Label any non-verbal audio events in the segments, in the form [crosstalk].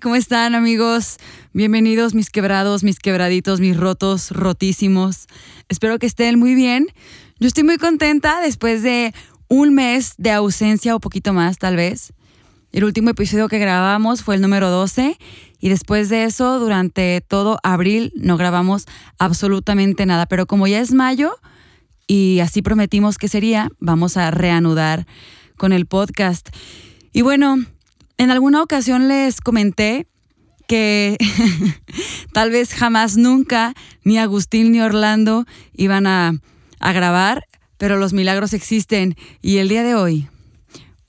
¿cómo están amigos? Bienvenidos mis quebrados, mis quebraditos, mis rotos, rotísimos. Espero que estén muy bien. Yo estoy muy contenta después de un mes de ausencia o poquito más tal vez. El último episodio que grabamos fue el número 12 y después de eso, durante todo abril, no grabamos absolutamente nada. Pero como ya es mayo y así prometimos que sería, vamos a reanudar con el podcast. Y bueno, en alguna ocasión les comenté que [laughs] tal vez jamás nunca ni Agustín ni Orlando iban a, grabar, pero los milagros existen y el día de hoy,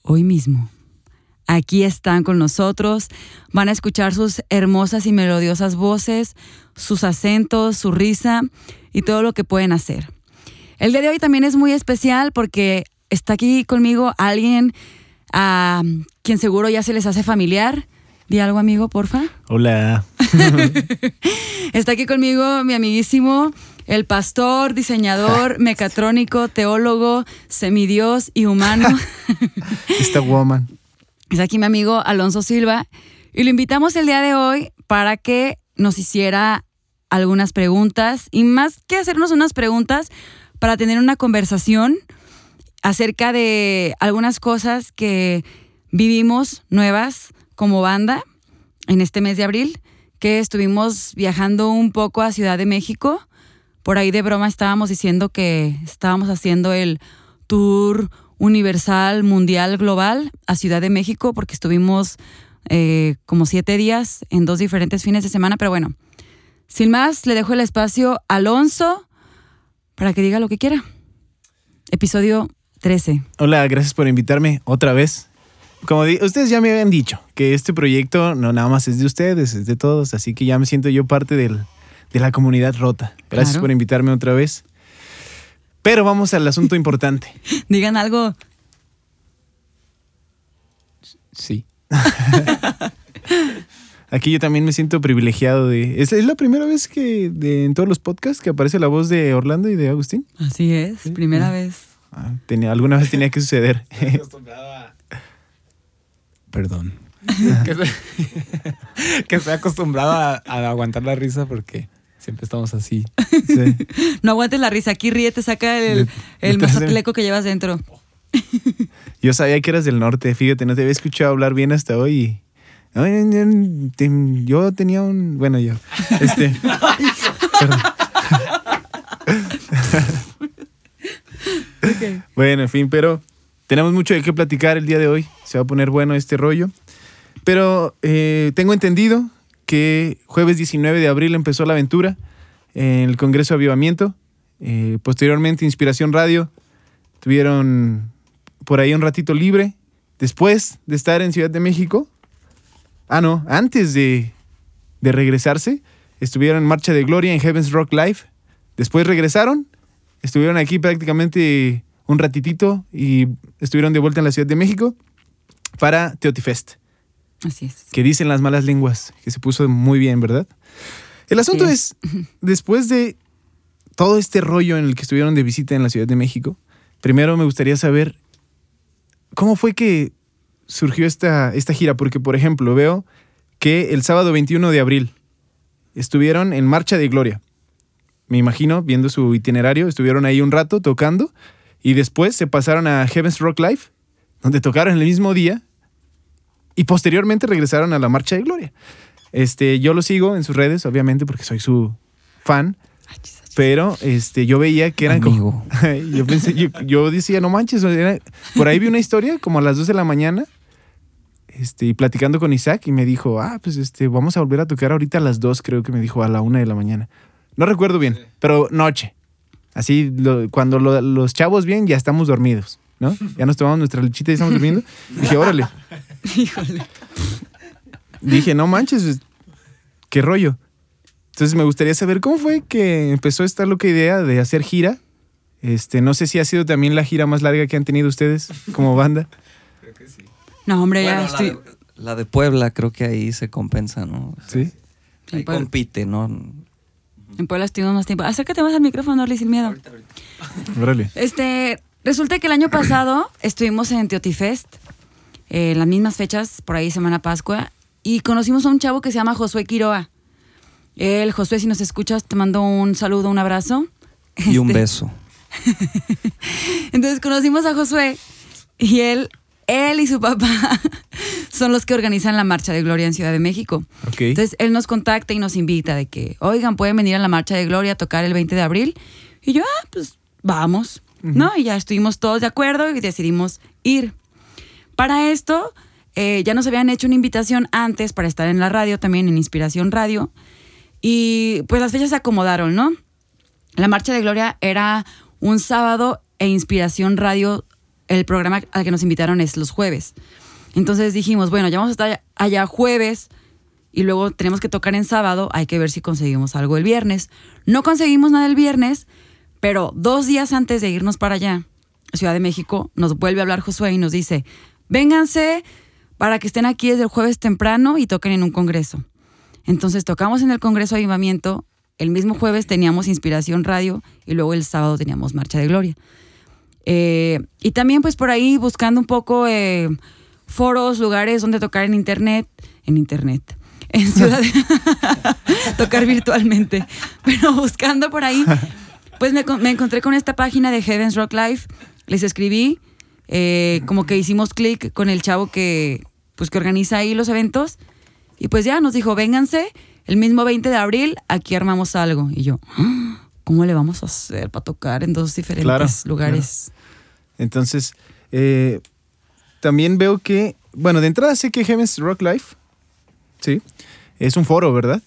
hoy mismo, aquí están con nosotros, van a escuchar sus hermosas y melodiosas voces, sus acentos, su risa y todo lo que pueden hacer. El día de hoy también es muy especial porque está aquí conmigo alguien a quien seguro ya se les hace familiar. Di algo, amigo, porfa. Hola. [laughs] Está aquí conmigo mi amiguísimo, el pastor, diseñador, [laughs] mecatrónico, teólogo, semidios y humano. [laughs] Esta woman. Está aquí mi amigo Alonso Silva y lo invitamos el día de hoy para que nos hiciera algunas preguntas y más que hacernos unas preguntas, para tener una conversación acerca de algunas cosas que vivimos nuevas como banda en este mes de abril, que estuvimos viajando un poco a Ciudad de México. Por ahí de broma estábamos diciendo que estábamos haciendo el tour universal, mundial, global a Ciudad de México, porque estuvimos eh, como siete días en dos diferentes fines de semana. Pero bueno, sin más, le dejo el espacio a Alonso para que diga lo que quiera. Episodio 13. Hola, gracias por invitarme otra vez. Como ustedes ya me habían dicho, que este proyecto no nada más es de ustedes, es de todos, así que ya me siento yo parte del, de la comunidad rota. Gracias Claro. por invitarme otra vez. Pero vamos al asunto importante. [laughs] Digan algo. Sí. [laughs] Aquí yo también me siento privilegiado de... Es, es la primera vez que de- en todos los podcasts que aparece la voz de Orlando y de Agustín. Así es, primera vez. Ah, tenía, alguna vez tenía que suceder. Perdón. [laughs] que, se- que estoy acostumbrado a, a aguantar la risa porque siempre estamos así. Sí. No aguantes la risa, aquí ríete, saca el, el mazatleco que llevas dentro. Yo sabía que eras del norte, fíjate, no te había escuchado hablar bien hasta hoy. Yo tenía un. Bueno, yo. Este. [laughs] perdón. [laughs] Bueno, en fin, pero tenemos mucho de qué platicar el día de hoy. Se va a poner bueno este rollo. Pero eh, tengo entendido que jueves 19 de abril empezó la aventura en el Congreso de Avivamiento. Eh, posteriormente, Inspiración Radio. Tuvieron por ahí un ratito libre. Después de estar en Ciudad de México. Ah, no, antes de, de regresarse, estuvieron en Marcha de Gloria en Heaven's Rock Live. Después regresaron, estuvieron aquí prácticamente un ratitito y estuvieron de vuelta en la Ciudad de México para Teotifest, Así es. que dicen las malas lenguas, que se puso muy bien, ¿verdad? El asunto Así es, después de todo este rollo en el que estuvieron de visita en la Ciudad de México, primero me gustaría saber cómo fue que surgió esta, esta gira, porque por ejemplo veo que el sábado 21 de abril estuvieron en Marcha de Gloria. Me imagino, viendo su itinerario, estuvieron ahí un rato tocando y después se pasaron a Heaven's Rock Live, donde tocaron el mismo día y posteriormente regresaron a la Marcha de Gloria. Este, yo lo sigo en sus redes, obviamente, porque soy su fan, pero este, yo veía que eran como... [laughs] Amigo. yo pensé, yo, yo decía, no manches, era- por ahí vi una historia como a las 2 de la mañana, este, y platicando con Isaac, y me dijo, ah, pues este, vamos a volver a tocar ahorita a las 2, creo que me dijo, a la 1 de la mañana. No recuerdo bien, pero noche. Así, lo- cuando lo- los chavos bien, ya estamos dormidos, ¿no? [laughs] Ya nos tomamos nuestra lechita y estamos durmiendo. Dije, órale. [laughs] Híjole. Dije, no manches, qué rollo. Entonces me gustaría saber cómo fue que empezó esta loca idea de hacer gira. Este, no sé si ha sido también la gira más larga que han tenido ustedes como [laughs] banda. No, hombre, ya la, estoy. de, la de Puebla creo que ahí se compensa, ¿no? Sí. Sí, Ahí pues. compite, ¿no? En Puebla estuvimos más tiempo. Acércate más al micrófono, Orly, sin miedo. Órale. Este, resulta que el año pasado estuvimos en Teotifest, eh, en las mismas fechas, por ahí Semana Pascua, y conocimos a un chavo que se llama Josué Quiroa. Él, Josué, si nos escuchas, te mando un saludo, un abrazo. Y un Este, beso. [laughs] Entonces conocimos a Josué y él, él y su papá [laughs] son los que organizan la Marcha de Gloria en Ciudad de México. Entonces él nos contacta y nos invita de que, oigan, pueden venir a la Marcha de Gloria a tocar el 20 de abril. Y yo, ah, pues vamos, ¿no? Y ya estuvimos todos de acuerdo y decidimos ir. Para esto, eh, ya nos habían hecho una invitación antes para estar en la radio, también en Inspiración Radio. Y pues las fechas se acomodaron, ¿no? La Marcha de Gloria era un sábado e Inspiración Radio, el programa al que nos invitaron es los jueves. Entonces dijimos, bueno, ya vamos a estar allá jueves y luego tenemos que tocar en sábado, hay que ver si conseguimos algo el viernes. No conseguimos nada el viernes, pero dos días antes de irnos para allá, Ciudad de México, nos vuelve a hablar Josué y nos dice, vénganse para que estén aquí desde el jueves temprano y toquen en un congreso. Entonces tocamos en el Congreso de Avivamiento, el mismo jueves teníamos Inspiración Radio y luego el sábado teníamos Marcha de Gloria. Eh, y también pues por ahí buscando un poco eh, foros, lugares donde tocar en internet, en internet, [laughs] en ciudad, [laughs] tocar virtualmente, pero buscando por ahí, pues me, me encontré con esta página de Heavens Rock Live, les escribí, eh, como que hicimos clic con el chavo que, pues, que organiza ahí los eventos, y pues ya nos dijo, vénganse, el mismo 20 de abril, aquí armamos algo. Y yo, "Ah, ¿cómo le vamos a hacer para tocar en dos diferentes Claro, lugares? Entonces, eh, también veo que, bueno, de entrada sé que Heaven's Rock Life, sí, es un foro, ¿verdad?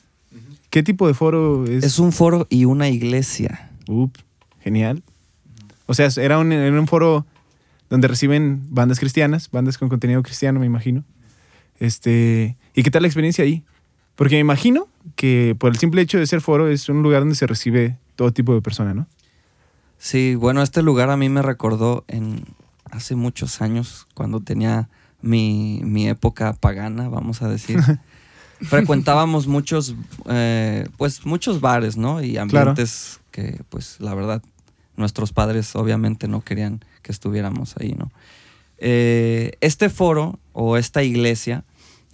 ¿Qué tipo de foro es? Es un foro y una iglesia. Up, genial. O sea, era un, era un foro donde reciben bandas cristianas, bandas con contenido cristiano, me imagino. Este, ¿y qué tal la experiencia ahí? Porque me imagino que por el simple hecho de ser foro es un lugar donde se recibe todo tipo de personas, ¿no? Sí, bueno, este lugar a mí me recordó en hace muchos años, cuando tenía mi, mi época pagana, vamos a decir. [laughs] Frecuentábamos muchos, eh, pues muchos bares, ¿no? Y ambientes que, pues, la verdad, nuestros padres obviamente no querían que estuviéramos ahí, ¿no? Eh, este foro o esta iglesia,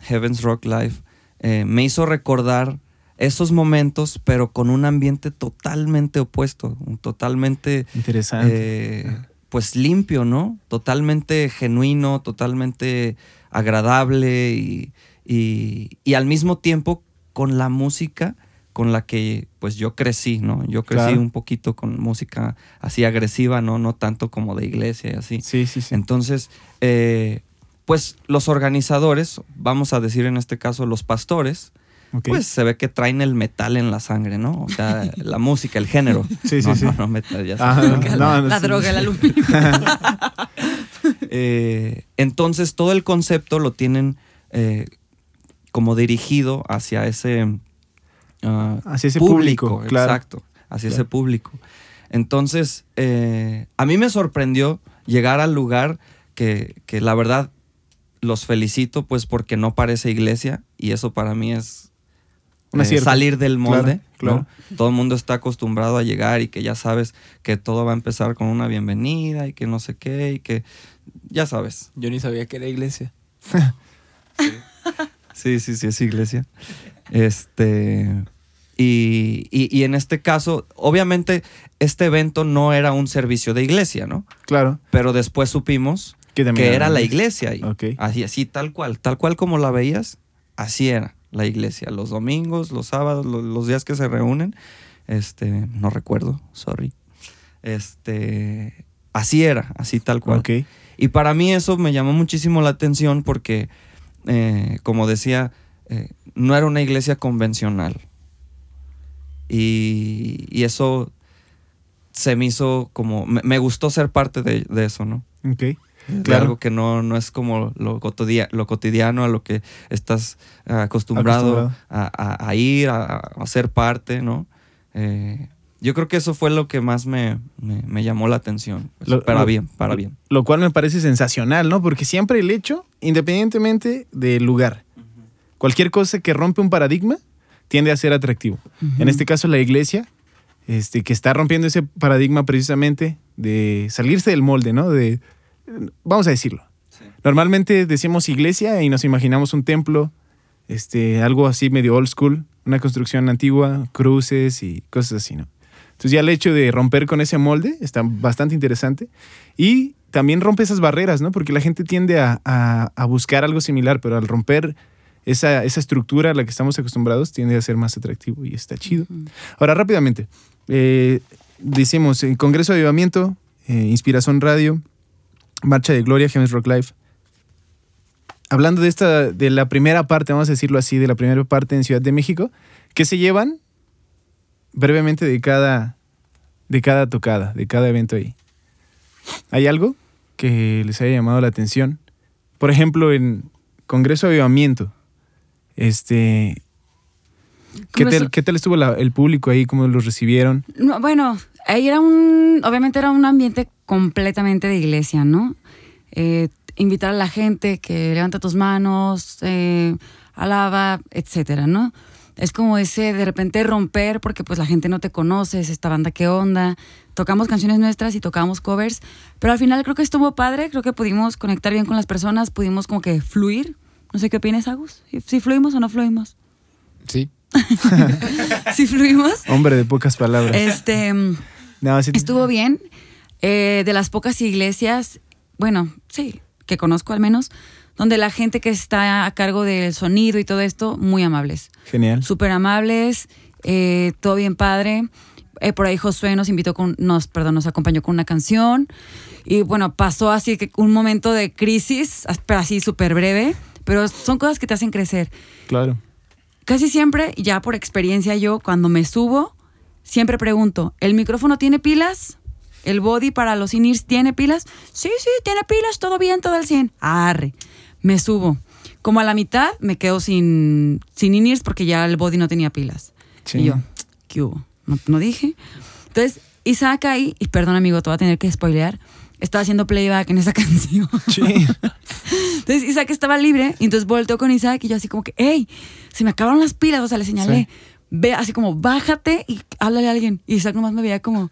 Heaven's Rock Live, eh, me hizo recordar esos momentos, pero con un ambiente totalmente opuesto, un totalmente Interesante. eh, pues limpio, ¿no? Totalmente genuino, totalmente agradable y, y- y al mismo tiempo con la música con la que pues yo crecí, ¿no? Yo crecí Claro. un poquito con música así agresiva, ¿no? No tanto como de iglesia y así. sí, sí, sí. Entonces, eh, pues los organizadores, vamos a decir en este caso los pastores, Pues se ve que traen el metal en la sangre, ¿no? O sea, [laughs] la música, el género. Sí, sí, no, sí. No, no, metal, ya Ah, no, la no, la sí. droga, el aluminio. [laughs] Eh, entonces, todo el concepto lo tienen eh, como dirigido hacia ese, ah, Hacia ese público, claro. Exacto, hacia Claro. ese público. Entonces, eh, a mí me sorprendió llegar al lugar que, que la verdad los felicito, pues porque no parece iglesia y eso para mí es Eh, salir del molde. Claro, ¿no? Todo el mundo está acostumbrado a llegar y que ya sabes que todo va a empezar con una bienvenida y que no sé qué y que ya sabes. Yo ni sabía que era iglesia. [laughs] Sí, sí, sí, es iglesia. Este. Y, y- y en este caso, obviamente, este evento no era un servicio de iglesia, ¿no? Claro. Pero después supimos Que, era la iglesia ahí. Así, así, tal cual. Tal cual como la veías, así era la iglesia. Los domingos, los sábados, lo- los, días que se reúnen. Este, no recuerdo, sorry. Este, así era, así tal cual. Ok. Y para mí eso me llamó muchísimo la atención porque, eh, como decía, eh, no era una iglesia convencional. Y, y eso se me hizo como, me, me gustó ser parte de, de eso, ¿no? Ok. Claro. algo que no, no es como lo, cotidia- lo cotidiano, a lo que estás eh, acostumbrado, Acostumbrado. A, a- a ir, a, a ser parte, ¿no? Eh, yo creo que eso fue lo que más me, me- me llamó la atención. pues, Lo- para lo- bien, para bien. Lo cual me parece sensacional, ¿no? Porque siempre el hecho, independientemente del lugar, cualquier cosa que rompe un paradigma tiende a ser atractivo. En este caso, la iglesia, este, que está rompiendo ese paradigma precisamente de salirse del molde, ¿no? De, vamos a decirlo. Normalmente decimos iglesia y nos imaginamos un templo este, algo así medio old school, una construcción antigua, cruces y cosas así, ¿no? Entonces ya el hecho de romper con ese molde está bastante interesante y también rompe esas barreras, ¿no? Porque la gente tiende a, a- a buscar algo similar, pero al romper esa, esa estructura a la que estamos acostumbrados tiende a ser más atractivo y está chido. Ahora, rápidamente, eh, decimos eh, Congreso de Avivamiento, eh, Inspiración Radio, Marcha de Gloria, Gems Rock Live. Hablando de esta, de la primera parte, vamos a decirlo así, de la primera parte en Ciudad de México, ¿qué se llevan brevemente de cada, de cada tocada, de cada evento ahí? ¿Hay algo que les haya llamado la atención? Por ejemplo, en Congreso de Avivamiento, este, ¿qué tal, qué tal estuvo la- el público ahí? ¿Cómo los recibieron? No, bueno, ahí era un, obviamente era un ambiente completamente de iglesia, ¿no? Eh, invitar a la gente que levanta tus manos, eh, alaba, etcétera, ¿no? Es como ese de repente romper porque pues la gente no te conoce, es esta banda qué onda. Tocamos canciones nuestras y tocamos covers, pero al final creo que estuvo padre, creo que pudimos conectar bien con las personas, pudimos como que fluir. No sé qué opinas, Agus, si, si fluimos o no fluimos. Sí. [laughs] Si fluimos. Hombre de pocas palabras. Este, [laughs] No, sí- Estuvo bien. Eh, de las pocas iglesias, bueno, sí, que conozco al menos, donde la gente que está a cargo del sonido y todo esto, muy amables. Genial. Súper amables, eh, todo bien padre. Eh, por ahí Josué nos invitó con, nos, perdón, nos acompañó con una canción. Y bueno, pasó así que un momento de crisis, pero así súper breve. Pero son cosas que te hacen crecer Claro. Casi siempre, ya por experiencia yo, cuando me subo, siempre pregunto, ¿el micrófono tiene pilas? ¿El body para los in-ears tiene pilas? Sí, sí, tiene pilas, todo bien, todo al 100. Arre, me subo. Como a la mitad me quedo sin, sin in-ears porque ya el body no tenía pilas. Sí. Y yo, ¿qué hubo? No, no dije. Entonces, Isaac ahí, y perdón amigo, te voy a tener que spoilear, estaba haciendo playback en esa [laughs] canción. Sí. Entonces Isaac estaba libre y entonces volteó con Isaac y yo así como que, hey, se me acabaron las pilas, o sea, le señalé, ve así como, bájate y háblale a alguien. Y Isaac nomás me veía como...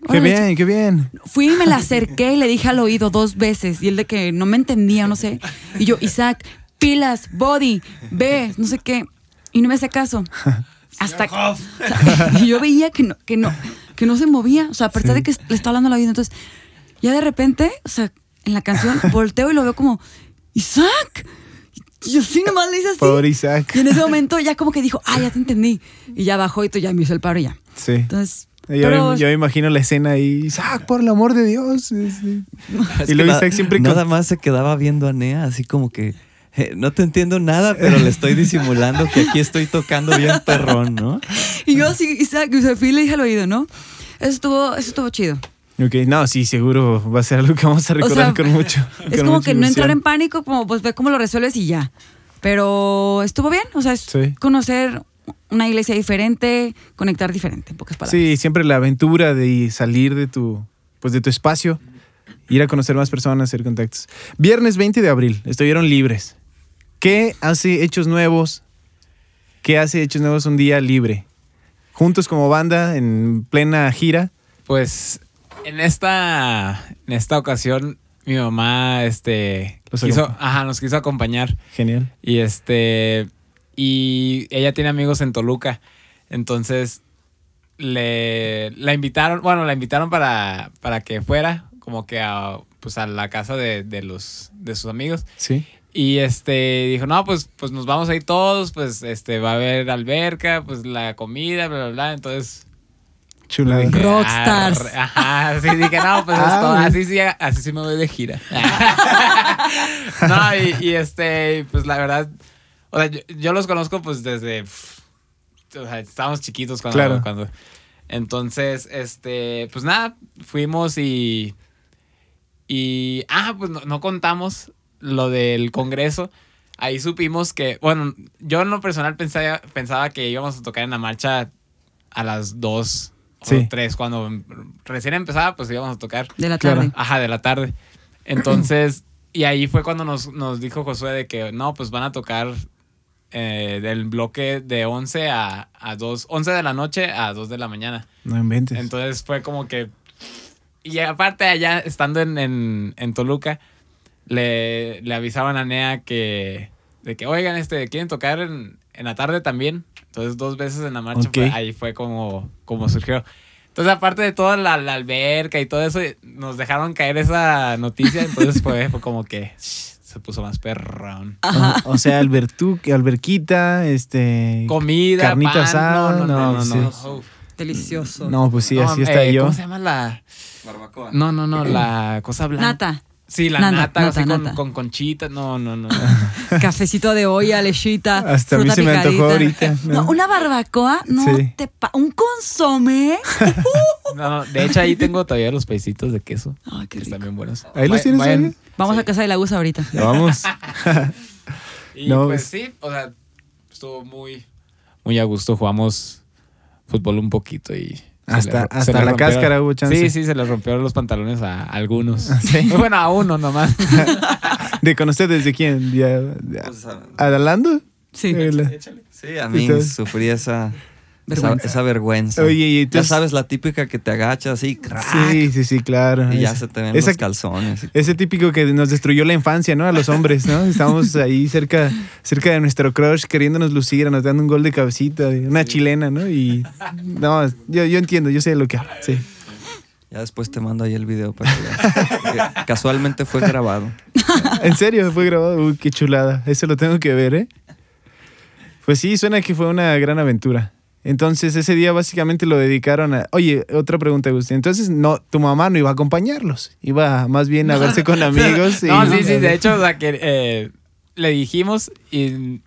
Qué "Órale, bien, qué bien. Fui y me la acerqué y le dije al oído dos veces. Y él de que no me entendía, no sé. Y yo, Isaac, pilas, body, ve, no sé qué. Y no me hacía caso. [laughs] Hasta que, o sea, y yo veía que no, que no, que no se movía. O sea, a pesar de que le estaba hablando al oído. Entonces, ya de repente, o sea, en la canción, [laughs] volteo y lo veo como, Isaac. Y yo sí nomás le hice así. Pobre Isaac. Y en ese [laughs] momento ya como que dijo, ah, ya te entendí. Y ya bajó y tú ya me hizo el paro y ya. Sí. Entonces, Yo, pero- me, yo me imagino la escena ahí. Isaac, por el amor de Dios. y luego Isaac siempre. Nada con- más se quedaba viendo a Nea así como que eh, no te entiendo nada, pero le estoy disimulando que aquí estoy tocando bien perrón, ¿no? Y yo así, Isaac, y le dije al oído, ¿no? Eso estuvo, eso estuvo chido. Ok, no, sí, seguro va a ser algo que vamos a recordar sea, con mucho. [laughs] Es con como mucha que no entrar en pánico, como pues ve cómo lo resuelves y ya. Pero estuvo bien, o sea, es Sí. conocer una iglesia diferente, conectar diferente, en pocas palabras. Sí, siempre la aventura de salir de tu, pues de tu espacio, ir a conocer más personas, hacer contactos. Viernes 20 de abril, estuvieron libres. ¿Qué hace Hechos Nuevos? ¿Qué hace Hechos Nuevos un día libre? Juntos como banda, en plena gira. Pues en esta, en esta ocasión mi mamá este, Los quiso, ajá, nos quiso acompañar. Genial. Y este. Y ella tiene amigos en Toluca. Entonces. Le. La invitaron. Bueno, la invitaron para. para que fuera. Como que a. Pues a la casa de, de los. de sus amigos. Sí. Y este dijo, no, pues, pues nos vamos a ir todos, pues este va a haber alberca, pues la comida, bla, bla, bla. Entonces. Chulada. dije, Rockstars. "Arre". Ajá, sí, dije, no, pues Ah, así sí, así sí me voy de gira. [laughs] no, y, y, este, pues la verdad, o sea, yo, yo los conozco pues desde, o sea, estábamos chiquitos cuando, Claro. cuando, entonces, este, pues nada, fuimos y, y, ah, pues no, no contamos lo del congreso. Ahí supimos que, bueno, yo en lo personal pensaba, pensaba que íbamos a tocar en la marcha a las 2 Sí. o 3. Cuando recién empezaba, pues íbamos a tocar. De la tarde. Ajá, de la tarde. Entonces, [clears throat] y ahí fue cuando nos, nos dijo Josué de que no, pues van a tocar eh, del bloque de 11 a, a 2, 11 de la noche a 2 de la mañana. No inventes. Entonces fue como que. Y aparte, allá estando en, en, en Toluca, le, le avisaban a Nea que. de que, oigan, este, ¿quieren tocar en, en la tarde también? Entonces, dos veces en la marcha, Ok. fue- ahí fue como, como surgió. Entonces, aparte de toda la, la alberca y todo eso, nos dejaron caer esa noticia. Entonces, fue, fue como que se puso más perrón. O, o sea, albertu, alberquita, este... Comida, Carnita pan, asada, no, no, no, no, no, no. sí. Delicioso. No, pues sí, No, así está eh, yo. ¿Cómo se llama la...? Barbacoa. No, no, no, la cosa blanca. Nata. Sí, la Nata, nata, nata, así con, nata. con conchita. No, no, no. [laughs] Cafecito de olla, lechita. Hasta a mí fruta se me antojó picadita. ahorita, No, ¿no? una barbacoa, no Sí. te pa- Un consomé. [laughs] No, de hecho, ahí tengo todavía los pedacitos de queso. Ay, qué que rico. están bien buenos. Ahí los tienes, vayan- Javier? Vamos Sí. a casa de la USA ahorita. Ya Vamos. [laughs] Y No, pues es- sí, o sea, estuvo muy, muy a gusto. Jugamos fútbol un poquito y. Hasta- le hasta la cáscara hubo chance. Sí, sí, se le rompieron los pantalones a algunos. [laughs] ¿Sí? [laughs] Bueno, a uno nomás. [laughs] ¿De con ustedes de quién? ¿De, de- Pues, ah, ¿Adalando? Sí. Eh, la- sí, a mí sufrí esa Vergüenza. Esa, esa vergüenza. Oye, y ya sabes, la típica que te agachas así, crack, Sí, sí, sí, claro. y ya Esa- se te ven esa- los calzones. Ese típico que nos destruyó la infancia, ¿no? A los hombres, ¿no? Estábamos ahí cerca, cerca de nuestro crush queriéndonos lucir, anotando un gol de cabecita, una chilena, ¿no? Y no, yo, yo entiendo, yo sé de lo que habla, sí. Ya después te mando ahí el video para que veas. Que casualmente fue grabado. ¿En serio? ¿Fue grabado? Uy, qué chulada. Eso lo tengo que ver, ¿eh? Pues sí, suena que fue una gran aventura. Entonces ese día básicamente lo dedicaron a... Oye, otra pregunta, Agustín. Entonces no, tu mamá no iba a acompañarlos. Iba más bien a verse con [laughs] amigos. y- no, sí, sí, de hecho, o sea, que eh, le dijimos y.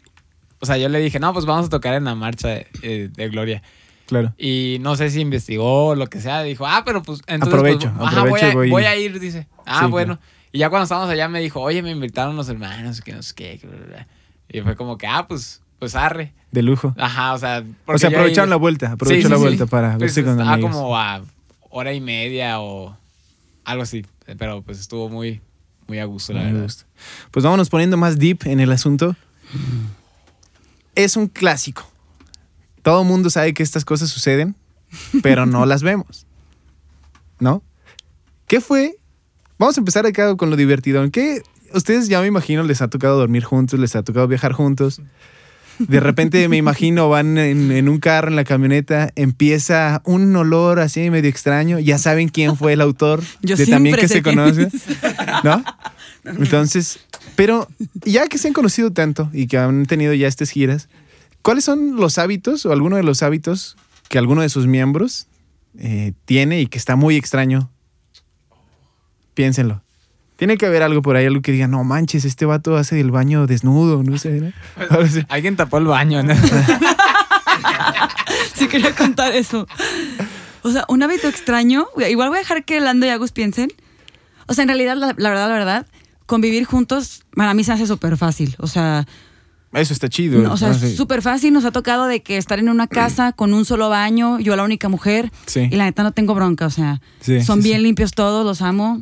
O sea, yo le dije, no, pues vamos a tocar en la marcha de, eh, de Gloria. Claro. Y no sé si investigó o lo que sea. Dijo, ah, pero pues entonces. Aprovecho, pues, ajá, voy, aprovecho a, y voy. voy a ir, dice. Ah, Sí, bueno. Y ya cuando estábamos allá me dijo, oye, me invitaron los hermanos, que no sé qué. que bla, bla, bla". Y fue como que, ah, pues, pues arre. De lujo. Ajá, o sea. O sea, aprovecharon ahí- la vuelta. Sí, sí, la sí. vuelta para Pues verse con amigos. como a hora y media o algo así. Pero pues estuvo muy, muy a gusto, la verdad. Pues vámonos poniendo más deep en el asunto. Es un clásico. Todo el mundo sabe que estas cosas suceden, pero no las vemos. ¿No? ¿Qué fue? Vamos a empezar acá con lo divertido. ¿Qué? Ustedes ya me imagino les ha tocado dormir juntos, les ha tocado viajar juntos. De repente me imagino van en, en un carro, en la camioneta, empieza un olor así medio extraño. Ya saben quién fue el autor [laughs] Yo de también que se conoce. [laughs] ¿No? Entonces, pero ya que se han conocido tanto y que han tenido ya estas giras, ¿cuáles son los hábitos o alguno de los hábitos que alguno de sus miembros eh, tiene y que está muy extraño? Piénsenlo. Tiene que haber algo por ahí, algo que diga, no manches, este vato hace el baño desnudo, no sé, así. Alguien tapó el baño, ¿no? [laughs] Sí quería contar eso. O sea, un hábito extraño. Igual voy a dejar que Lando y Agus piensen. O sea, en realidad, la, la verdad, la verdad, convivir juntos para mí se hace súper fácil. O sea, Eso está chido. no, o sea, es Sí. súper fácil. Nos ha tocado de que estar en una casa [clears throat] con un solo baño, yo la única mujer. Sí. Y la neta no tengo bronca. O sea, Sí, son sí, bien sí. limpios todos, los amo.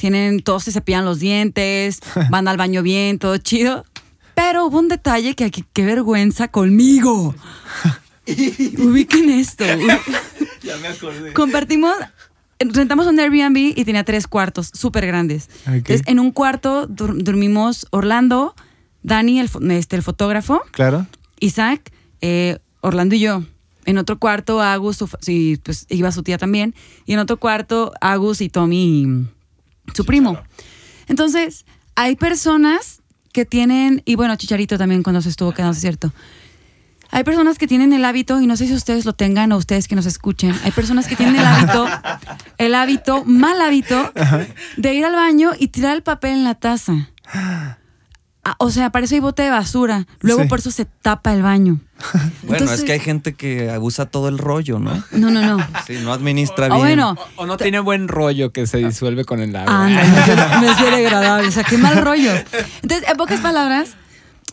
Tienen, todos se cepillan los dientes, [laughs] van al baño bien, todo chido. Pero hubo un detalle que aquí, qué vergüenza conmigo. [laughs] Ubiquen esto. Ya me [laughs] acordé. Compartimos, rentamos un Airbnb y tenía tres cuartos súper grandes. Ok. Entonces, en un cuarto dur- dormimos Orlando, Dani, el, este, el fotógrafo, Claro. Isaac, eh, Orlando y yo. En otro cuarto, Agus, sí, pues iba su tía también. Y en otro cuarto, Agus y Tommy, su primo. Entonces, hay personas que tienen, y bueno, Chicharito también cuando se estuvo quedando, es cierto. Hay personas que tienen el hábito, y no sé si ustedes lo tengan o ustedes que nos escuchen, hay personas que tienen el hábito, [laughs] el hábito, mal hábito, de ir al baño y tirar el papel en la taza. Ah, O sea, parece hay bote de basura. Luego Sí. por eso se tapa el baño. [laughs] Bueno, Entonces- es que hay gente que usa todo el rollo, ¿no? No, no, no. Sí, no administra Ah, bien. bueno. O, o no tiene buen rollo que se disuelve con el agua. Anda, no es, no es bien [laughs] agradable. O sea, qué mal rollo. Entonces, en pocas palabras,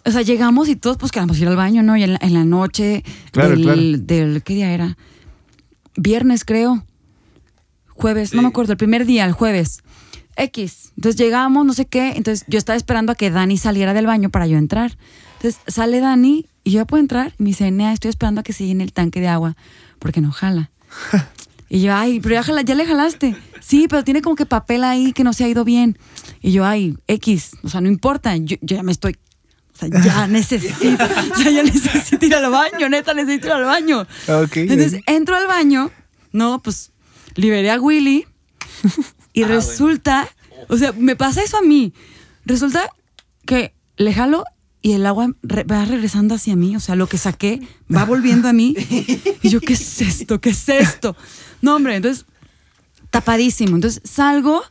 o sea, llegamos y todos pues queramos ir al baño, ¿no? Y en la, en la noche Claro, del, claro. del- ¿qué día era? Viernes, creo. Jueves, no me acuerdo, el primer día, el jueves. X. Entonces llegamos, no sé qué. Entonces yo estaba esperando a que Dani saliera del baño para yo entrar. Entonces sale Dani y yo puedo entrar. Y me dice, Nea, estoy esperando a que se llene el tanque de agua porque no jala. [laughs] Y yo, ay, pero ya, jala- ya le jalaste. Sí, pero tiene como que papel ahí que no se ha ido bien. Y yo, ay, X, o sea, no importa, yo, yo ya me estoy, o sea, ya [laughs] necesito, o sea, ya necesito ir al baño, neta, necesito ir al baño. Ok. Entonces entro al baño, no, pues liberé a Willy [laughs] y resulta, o sea, me pasa eso a mí. Resulta que le jalo y el agua re- va regresando hacia mí, o sea, lo que saqué va volviendo a mí. [laughs] Y yo, ¿qué es esto? ¿Qué es esto? No, hombre, entonces tapadísimo. Entonces salgo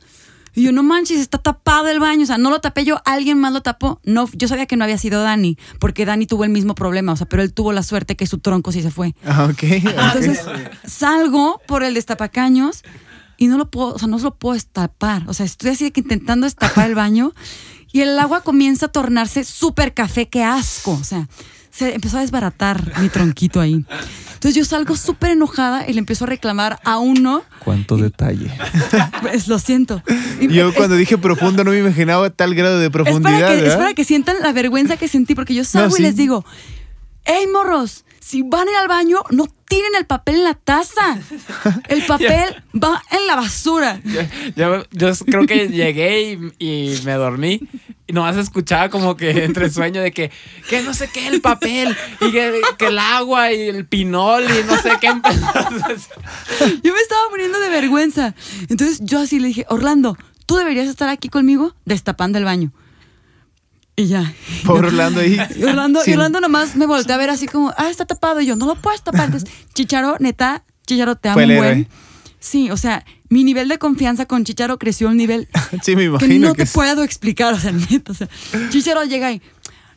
y yo, no manches, está tapado el baño. O sea, no lo tapé yo, alguien más lo tapó. No, yo sabía que no había sido Dani, porque Dani tuvo el mismo problema, o sea, pero él tuvo la suerte que su tronco sí se fue. Ah, ok. Entonces salgo por el destapacaños y no lo puedo, o sea, no se lo puedo destapar. O sea, estoy así de que intentando destapar el baño y el agua comienza a tornarse súper café, qué asco. O sea, se empezó a desbaratar mi tronquito ahí. Entonces yo salgo súper enojada y le empiezo a reclamar a uno. Cuánto detalle. Pues lo siento. Y- Yo es- cuando dije profundo no me imaginaba tal grado de es profundidad. para, que, es para que sientan la vergüenza que sentí, porque yo salgo y les digo, hey morros, si van a ir al baño, no tiren el papel en la taza. [laughs] El papel va en la basura. Yo, yo creo que llegué y, y me dormí. Y nomás escuchaba como que entre sueño de que, que no sé qué, el papel, y que, que el agua y el pinol y no sé qué. Entonces, Yo me estaba muriendo de vergüenza. Entonces yo así le dije, Orlando, tú deberías estar aquí conmigo destapando el baño. Y ya. Pobre Orlando ahí. Y Orlando, y Orlando nomás me volteó a ver así como, ah, está tapado. Y yo, no lo puedes tapar. Entonces, Chicharo, neta, Chicharo, te amo héroe. Sí, o sea, mi nivel de confianza con Chicharo creció a un nivel [laughs] Sí, me que no que te es- puedo explicar. O sea, neta, o sea, Chicharo llega y.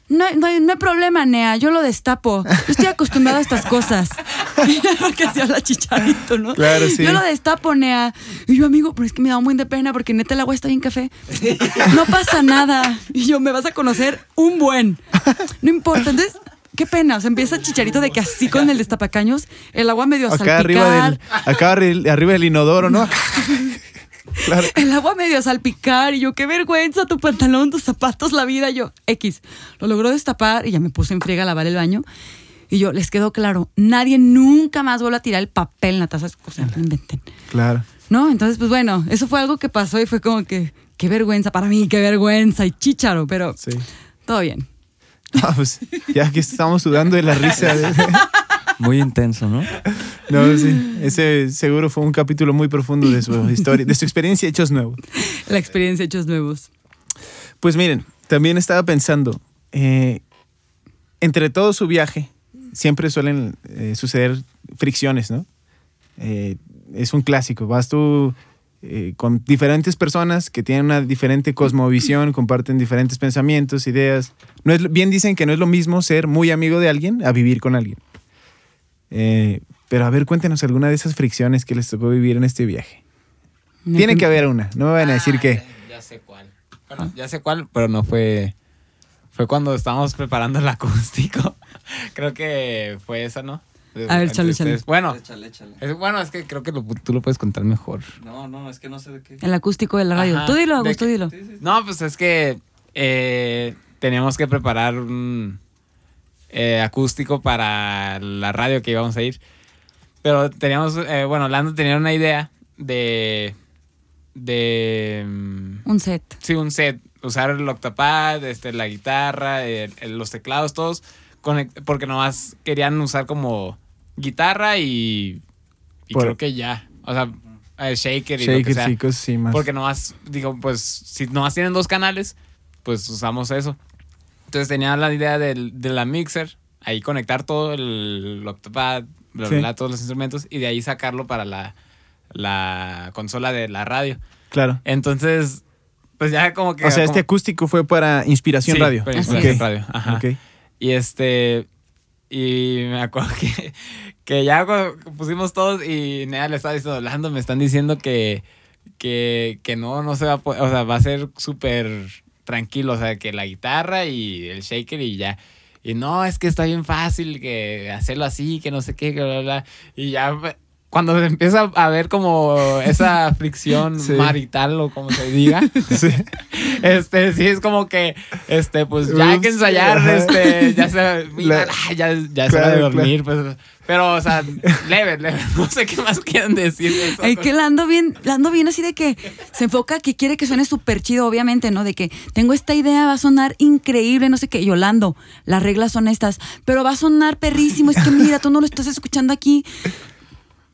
No, no, hay- no hay problema, Nea, yo lo destapo. Yo estoy acostumbrado a estas cosas. [laughs] Porque así habla chicharito, ¿no? Claro, sí. Yo lo destapo, Nea. Y yo, amigo, pero es que me da un buen de pena porque neta el agua está bien café. No pasa nada. Y yo, me vas a conocer un buen. No importa. Entonces, qué pena. O sea, empieza chicharito de que así con el destapacaños, el agua medio a Acá arriba del, acá arri- arriba del inodoro, ¿no? [laughs] claro. [laughs] El agua medio a salpicar y yo, qué vergüenza, tu pantalón, tus zapatos, la vida. Yo, X, lo logró destapar y ya me puse en friega a lavar el baño. Y yo, les quedó claro, nadie nunca más vuelve a tirar el papel en la taza. O sea, no inventen. Claro. ¿No? Entonces, pues bueno, eso fue algo que pasó y fue como que, qué vergüenza para mí, qué vergüenza y chícharo, pero Sí. todo bien. Ah, pues ya que estamos sudando de la risa. de- [laughs] Muy intenso, ¿no? [laughs] No, sí. Ese seguro fue un capítulo muy profundo de su historia, de su experiencia hechos nuevos. La experiencia hechos nuevos. Pues miren, también estaba pensando, eh, entre todo su viaje, siempre suelen eh, suceder fricciones, ¿no? Eh, es un clásico, vas tú eh, con diferentes personas que tienen una diferente cosmovisión, [laughs] comparten diferentes pensamientos, ideas. No es, bien dicen que no es lo mismo ser muy amigo de alguien a vivir con alguien. Eh, pero a ver, cuéntenos alguna de esas fricciones que les tocó vivir en este viaje. Me Tiene que haber una, no me van a decir Ah, que... Ya, sé cuál. Bueno, ya sé cuál, pero no fue. Fue cuando estábamos preparando el acústico. [laughs] Creo que fue esa, ¿no? A ver, chale, chale. Bueno, Échale, échale. es, bueno, es que creo que lo- tú lo puedes contar mejor. No, no, es que no sé de qué. El acústico de la radio. Ajá, tú dilo, Augusto, que- dilo. No, pues es que eh, teníamos que preparar un eh, acústico para la radio que íbamos a ir. Pero teníamos, eh, bueno, Lando tenía una idea de. de. mm, Un set. Sí, un set. Usar el octapad, este, la guitarra, el- el- los teclados, todos. conect- porque nomás querían usar como guitarra y. Y Por- creo que ya. O sea, el shaker y lo que Shakers sea. y cosas así más. Porque nomás, digo, pues, si nomás tienen dos canales, pues usamos eso. Entonces tenía la idea del, de la mixer, ahí conectar todo el octopad, bla, bla, Sí. bla, todos los instrumentos, y de ahí sacarlo para la, la consola de la radio. Claro. Entonces, pues ya como que... O sea, como- este acústico fue para Inspiración Sí, Radio. para Inspiración. Radio, ajá. Ok. Y este. Y me acuerdo [laughs] que, que ya pusimos todos y Nea le estaba diciendo, Orlando, me están diciendo que, que, que no, no se va a poder, o sea, va a ser súper tranquilo, o sea, que la guitarra y el shaker y ya. Y no, es que está bien fácil que hacerlo así, que no sé qué, que bla, bla. Y ya, cuando empieza a ver como esa [laughs] fricción Sí. marital o como se diga, [laughs] Sí. este, sí es como que, este, pues ya hay que ensayar, ajá. este, ya se, [laughs] La- ah, ya, ya es hora de Claro, dormir, pues, pero, o sea, leve, leve, no sé qué más quieren decir de eso. Ay, que la ando bien, la ando bien así de que se enfoca que quiere que suene súper chido, obviamente, ¿no? De que tengo esta idea, va a sonar increíble, no sé qué. Yolando, las reglas son estas, pero va a sonar perrísimo. Es que mira, tú no lo estás escuchando aquí.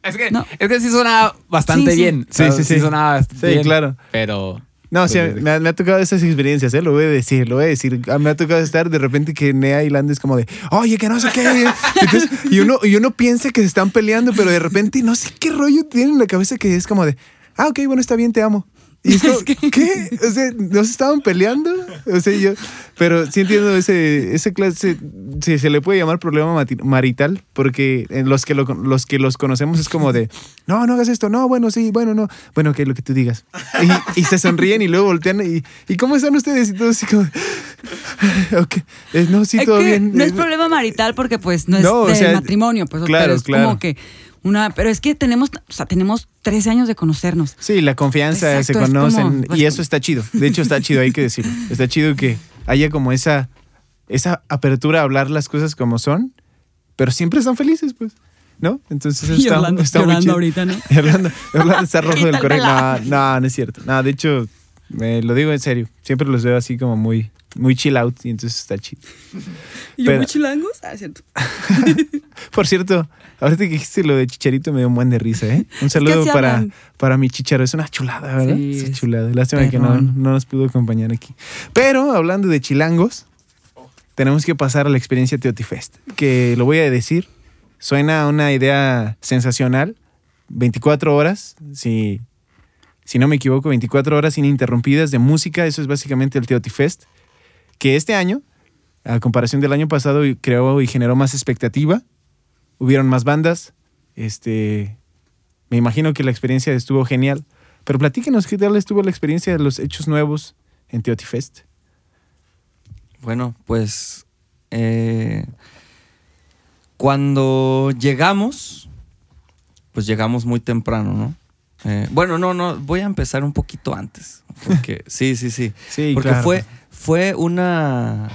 Es que, No. es que sí suena bastante Sí, sí. bien. Sí, sea, sí, sí. sonaba bastante Sí, bien, claro. Pero. No, sí, pues, me, ha- me ha tocado esas experiencias, ¿eh? Lo voy a decir, lo voy a decir. Ah, Me ha tocado estar de repente que Nea y Land es como de, oye, que no sé qué. Entonces, y, uno, y uno piensa que se están peleando, pero de repente no sé qué rollo tiene en la cabeza que es como de, ah, ok, bueno, está bien, te amo. Y [laughs] es como, ¿qué? O sea, ¿nos estaban peleando? O sea, yo, pero sí entiendo ese, ese clase, si se le puede llamar problema marital, porque en los que, lo- los que los conocemos es como de, [laughs] no, no hagas esto, no, bueno, sí, bueno, no, bueno, que lo que tú digas. Y, y se sonríen y luego voltean y, ¿y cómo están ustedes? Y todos así como, [laughs] ok, eh, no, sí, Es todo bien. No es Eh, problema marital porque pues no es No, o de sea, matrimonio, pues, claro, pero es claro. como que una, pero es que tenemos, o sea, tenemos 13 años de conocernos. Sí, la confianza, se Exacto, es conocen como- pues, y eso está chido. De hecho, está chido, hay que decirlo. Está chido que haya como esa, esa apertura a hablar las cosas como son, pero siempre están felices, pues. ¿No? Entonces [laughs] Y está, Orlando, está muy chido. ahorita, ¿no? [laughs] Y Orlando, Orlando está rojo del [laughs] coraje. Quítatela. No, no, no es cierto. No, de hecho, me lo digo en serio. Siempre los veo así como muy, muy chill out y entonces está chido. ¿Y yo Pero- muy chilangos? Ah, es cierto. Por cierto, ahorita que dijiste lo de Chicharito me dio un buen de risa, ¿eh? Un saludo así para, hablan. para mi Chicharo. Es una chulada, ¿verdad? Sí, es es chulada. Lástima que no, no nos pudo acompañar aquí. Pero hablando de chilangos, tenemos que pasar a la experiencia Teotifest, que lo voy a decir, suena a una idea sensacional. 24 horas, si, si no me equivoco, 24 horas ininterrumpidas de música. Eso es básicamente el Teotifest, que este año, a comparación del año pasado, creó y generó más expectativa. Hubieron más bandas. Este, me imagino que la experiencia estuvo genial. Pero platíquenos qué tal estuvo la experiencia de los hechos nuevos en Teotifest. Bueno, pues eh, cuando llegamos, pues llegamos muy temprano, ¿no? Eh, bueno, no, no, voy a empezar un poquito antes. Porque [laughs] sí, sí, sí. Sí, Porque claro. fue, fue una,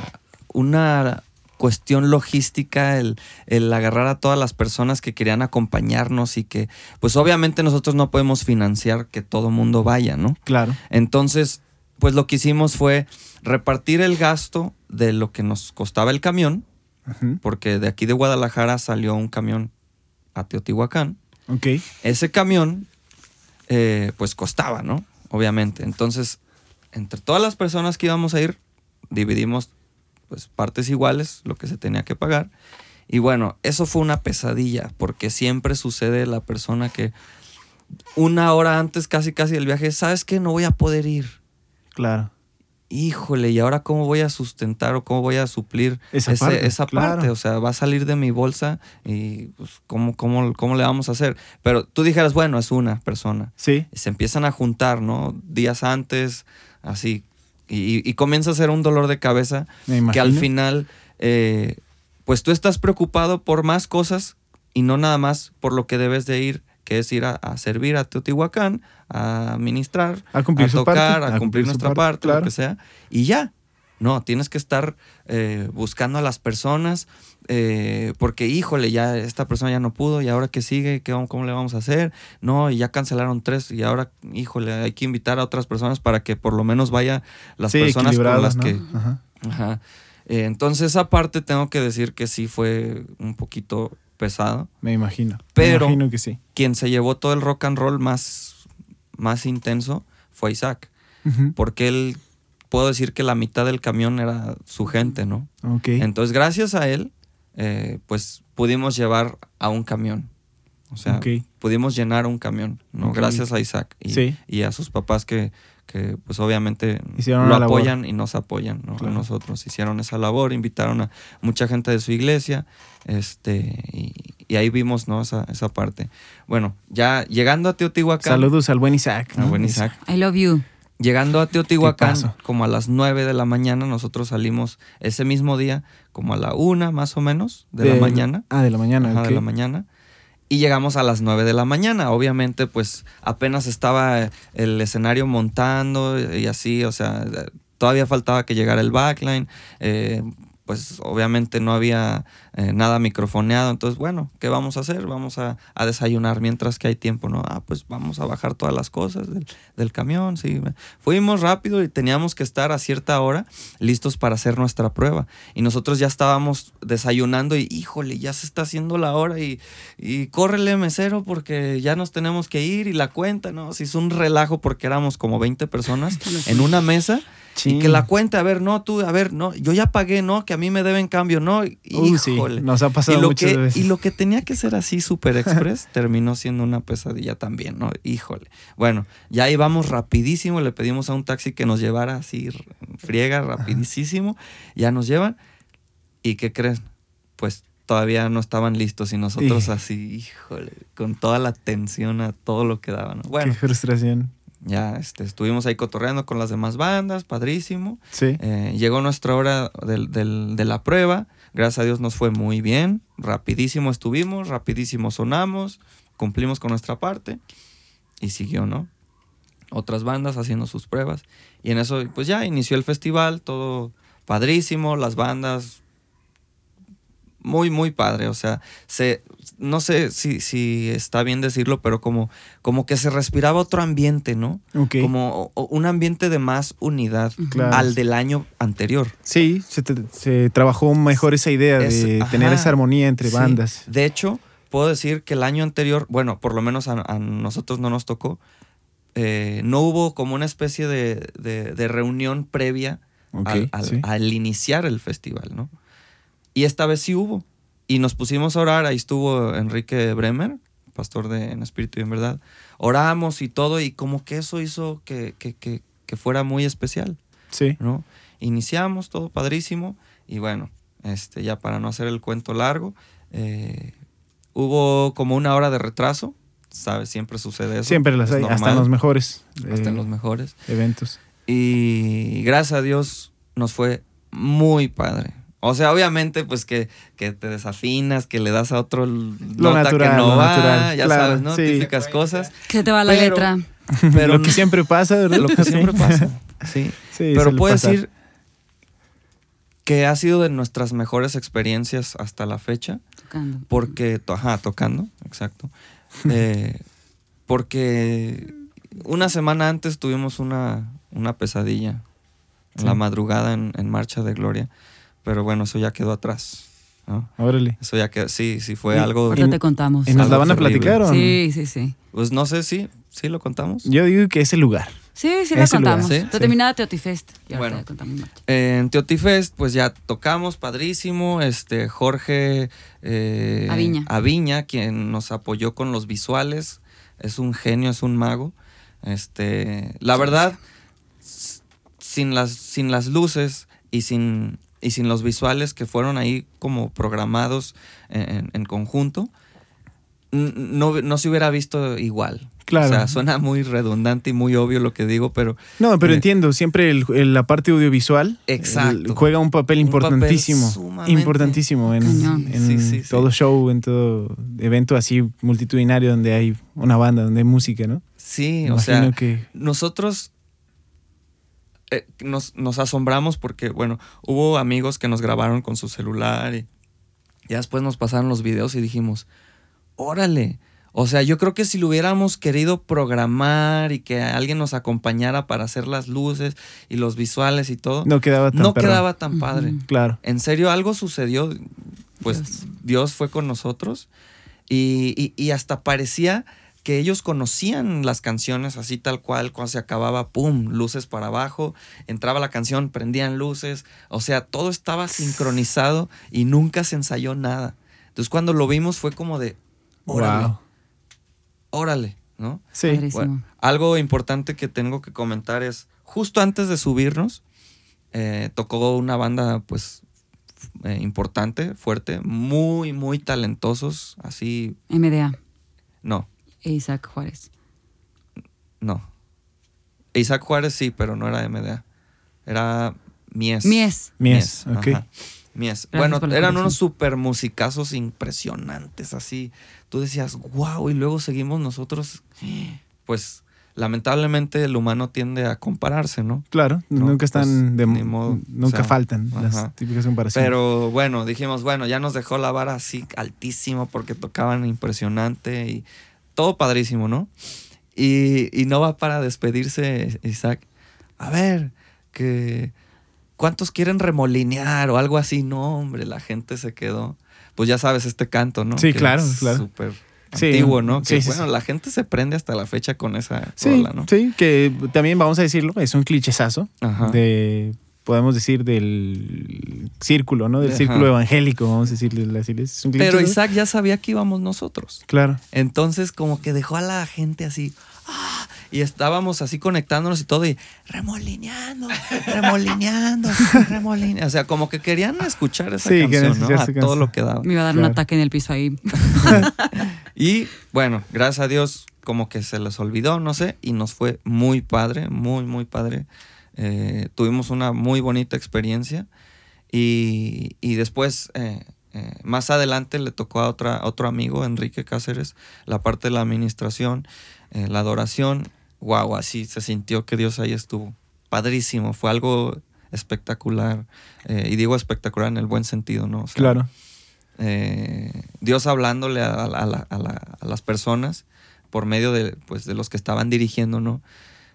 una cuestión logística el, el agarrar a todas las personas que querían acompañarnos y que, pues obviamente nosotros no podemos financiar que todo mundo vaya, ¿no? Claro. Entonces, pues lo que hicimos fue repartir el gasto de lo que nos costaba el camión, porque de aquí de Guadalajara salió un camión a Teotihuacán. Ok. Ese camión, eh, pues costaba, ¿no? Obviamente. Entonces, entre todas las personas que íbamos a ir, dividimos pues partes iguales, lo que se tenía que pagar. Y bueno, eso fue una pesadilla, porque siempre sucede la persona que una hora antes casi casi del viaje, ¿sabes qué? No voy a poder ir. Claro. Híjole, ¿y ahora cómo voy a sustentar o cómo voy a suplir Esa ese- parte, esa claro. parte? O sea, va a salir de mi bolsa y pues, ¿cómo, cómo, ¿cómo le vamos a hacer? Pero tú dijeras, bueno, es una persona. Sí. Y se empiezan a juntar, ¿no? Días antes, así. Y, y comienza a ser un dolor de cabeza que al final, eh, pues tú estás preocupado por más cosas y no nada más por lo que debes de ir, que es ir a, a servir a Teotihuacán, a ministrar, A cumplir a su tocar, parte, a, a cumplir su nuestra parte, parte, claro. lo que sea, y ya. No, tienes que estar eh, buscando a las personas, eh, porque híjole, ya esta persona ya no pudo, y ahora qué sigue, ¿Qué, ¿cómo le vamos a hacer? No, y ya cancelaron tres, y ahora, híjole, hay que invitar a otras personas para que por lo menos vaya las sí, personas con las ¿no? que Ajá. Ajá. Eh, entonces esa parte tengo que decir que sí fue un poquito pesado. Me imagino. Pero- Me imagino que sí. Quien se llevó todo el rock and roll más, más intenso fue Isaac. Porque él, puedo decir que la mitad del camión era su gente, ¿no? Ok. Entonces gracias a él, eh, pues pudimos llevar a un camión. O sea, pudimos llenar un camión, ¿no? Gracias a Isaac y, Sí. y a sus papás que, que, pues obviamente Hicieron lo apoyan y nos apoyan, ¿no? A Claro. nosotros. Hicieron esa labor, invitaron a mucha gente de su iglesia, este, y, y ahí vimos, ¿no? Esa, esa parte. Bueno, ya llegando a Teotihuacán. Saludos al buen Isaac. al ¿no? buen Isaac. I love you. Llegando a Teotihuacán, como a las 9 de la mañana, nosotros salimos ese mismo día, como a la una más o menos de, la mañana. Ah, de la mañana. Ajá, de la mañana. Y llegamos a las 9 de la mañana. Obviamente, pues apenas estaba el escenario montando y así, o sea, todavía faltaba que llegara el backline. eh, pues obviamente no había eh, nada microfoneado. Entonces, bueno, ¿qué vamos a hacer? Vamos a, a desayunar mientras que hay tiempo, ¿no? Ah, pues vamos a bajar todas las cosas del, del camión, sí. Fuimos rápido y teníamos que estar a cierta hora listos para hacer nuestra prueba. Y nosotros ya estábamos desayunando y, híjole, ya se está haciendo la hora y, y córrele mesero porque ya nos tenemos que ir y la cuenta, ¿no? Se hizo un relajo porque éramos como 20 personas [laughs] en una mesa. Sí. Y que la cuenta, a ver, no, tú, a ver, no, yo ya pagué, no, que a mí me deben cambio, no, sí, híjole. nos ha pasado y lo muchas que, veces. Y lo que tenía que ser así super express [laughs] terminó siendo una pesadilla también, ¿no? Híjole. Bueno, ya íbamos rapidísimo, le pedimos a un taxi que nos llevara así, friega, rapidísimo, ya nos llevan. ¿Y qué creen? Pues todavía no estaban listos y nosotros Sí. así, híjole, con toda la tensión a todo lo que daban. ¿no? Bueno, Qué frustración. ya este, estuvimos ahí cotorreando con las demás bandas, padrísimo. Sí. Eh, llegó nuestra hora de la prueba. Gracias a Dios nos fue muy bien. Rapidísimo estuvimos, rapidísimo sonamos, cumplimos con nuestra parte y siguió, ¿no? Otras bandas haciendo sus pruebas. Y en eso, pues ya inició el festival, todo padrísimo, las bandas muy, muy padre. O sea, se, no sé si, si está bien decirlo, pero como, como que se respiraba otro ambiente, ¿no? Como o- un ambiente de más unidad Claro. al del año anterior. Sí, se, te- se trabajó mejor esa idea Es- de ajá. tener esa armonía entre Sí. bandas. De hecho, puedo decir que el año anterior, bueno, por lo menos a, a nosotros no nos tocó, eh, no hubo como una especie de, de- de reunión previa al, al- sí. al iniciar el festival, ¿no? Y esta vez sí hubo. Y nos pusimos a orar, ahí estuvo Enrique Bremer, pastor de En Espíritu y en Verdad. Oramos y todo, y como que eso hizo que, que- que- que fuera muy especial. Sí. ¿no? Iniciamos todo padrísimo y bueno, este, ya para no hacer el cuento largo, eh, hubo como una hora de retraso, ¿sabes? Siempre sucede eso. Siempre las es hay, hasta en los mejores hasta en eh, los mejores. eventos. Y gracias a Dios nos fue muy padre. O sea, obviamente, pues que, que te desafinas, que le das a otro Lo nota natural, que no lo va, natural, ya claro, sabes, ¿no? sí. Típicas cosas. Se te va la Pero- letra. [laughs] Pero lo que siempre pasa, ¿verdad? lo que Sí. siempre pasa. [laughs] Sí. Sí, Pero puedo pasar. decir que ha sido de nuestras mejores experiencias hasta la fecha, Tocando. porque, ajá, tocando, exacto. [laughs] Eh, porque una semana antes tuvimos una, una pesadilla en la madrugada en, en Marcha de Gloria, pero bueno, eso ya quedó atrás. ¿no? Órale. Eso ya quedó, sí, sí fue Y- algo, Ahorita te contamos. ¿Y nos la van a platicar o no? Sí, sí, sí. pues no sé si, sí lo contamos. Yo digo que es el lugar. Sí, sí la Ese lugar. contamos. Sí, sí. terminaba Teotifest. Y Bueno. contamos más. En Teotifest, pues ya tocamos, padrísimo. Este, Jorge eh, Aviña. Aviña, quien nos apoyó con los visuales, es un genio, es un mago. Este, la verdad, sin las, sin las luces y sin, y sin los visuales que fueron ahí como programados en, en conjunto, no, no se hubiera visto igual. Claro. O sea, suena muy redundante y muy obvio lo que digo, pero No, pero Eh. entiendo, siempre el- el- la parte audiovisual Exacto. el- juega un papel Un papel importantísimo. importantísimo en, Sí, sí, sí. todo show, en todo evento así multitudinario donde hay una banda, donde hay música, ¿no? sí, o sea, que nosotros eh, nos, nos asombramos porque, bueno, hubo amigos que nos grabaron con su celular y ya después nos pasaron los videos y dijimos, órale. O sea, yo creo que si lo hubiéramos querido programar y que alguien nos acompañara para hacer las luces y los visuales y todo, no, no quedaba tan perrón. quedaba tan padre. Claro. En serio, algo sucedió, pues Dios. Dios, fue con nosotros y, y- y hasta parecía que ellos conocían las canciones así tal cual, cuando se acababa, ¡pum!, luces para abajo, entraba la canción, prendían luces, o sea, todo estaba sincronizado y nunca se ensayó nada. Entonces cuando lo vimos fue como de, órale, Wow. órale, ¿no? Sí. Bueno, algo importante que tengo que comentar es, justo antes de subirnos, eh, tocó una banda, pues, eh, importante, fuerte, muy, muy talentosos, así, MDA. no, E Isaac Juárez. no. Isaac Juárez sí, pero no era MDA, era Mies. Mies. Mies, ok. ajá. Mies. Gracias Bueno, eran unos super musicazos impresionantes, así. Tú decías, wow, y luego seguimos nosotros. Pues lamentablemente el humano tiende a compararse, ¿no? Claro, No, nunca están pues, de, ni modo, nunca o sea, faltan ajá. las típicas comparaciones. Pero bueno, dijimos, bueno, ya nos dejó la vara así altísimo porque tocaban impresionante y todo padrísimo, ¿no? Y, y no va para despedirse Isaac. A ver, que ¿cuántos quieren remolinear o algo así? No, hombre, la gente se quedó. Pues ya sabes este canto, ¿no? Sí, Que claro, es claro. Súper Sí, antiguo, ¿no? sí, Que sí, bueno, sí. la gente se prende hasta la fecha con esa sí, rola, ¿no? sí, que también vamos a decirlo, es un clichezazo de, podemos decir, del círculo, ¿no? Del Ajá. círculo evangélico, vamos a decirle así. Es un Pero. Isaac ya sabía que íbamos nosotros. Claro. Entonces, como que dejó a la gente así. ¡ah! Y estábamos así conectándonos y todo, y remolineando, remolineando, [laughs] remolineando. O sea, como que querían escuchar esa Sí, querían canción, ¿no? escuchar A todo lo que daba. Me iba a dar un ataque en el piso ahí. [laughs] Y bueno, gracias a Dios, como que se les olvidó, no sé, y nos fue muy padre, muy, muy padre. Eh, tuvimos una muy bonita experiencia. Y, y después, eh, eh, más adelante, le tocó a otra, a otro amigo, Enrique Cáceres, la parte de la administración, la adoración. Wow, así se sintió que Dios ahí estuvo. Padrísimo, fue algo espectacular. y digo espectacular en el buen sentido, ¿no? O sea, Claro. Dios hablándole a, a la- a la- a las personas por medio de, pues, de los que estaban dirigiendo, ¿no?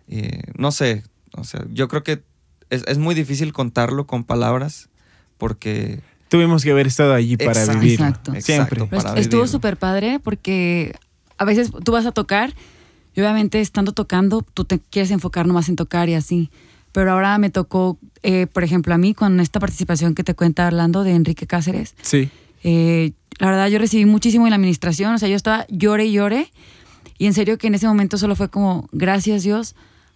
Eh, no sé, o sea, yo creo que es, es muy difícil contarlo con palabras porque... Tuvimos que haber estado allí para Exacto, vivirlo. Exacto. Siempre. exacto, para est- estuvo súper padre porque a veces tú vas a tocar y obviamente estando tocando tú te quieres enfocar nomás en tocar y así. Pero ahora me tocó, eh, por ejemplo, a mí con esta participación que te cuenta Orlando de Enrique Cáceres, Sí. eh, la verdad yo recibí muchísimo en la administración, o sea, yo estaba llore y llore y en serio que en ese momento solo fue como, gracias Dios,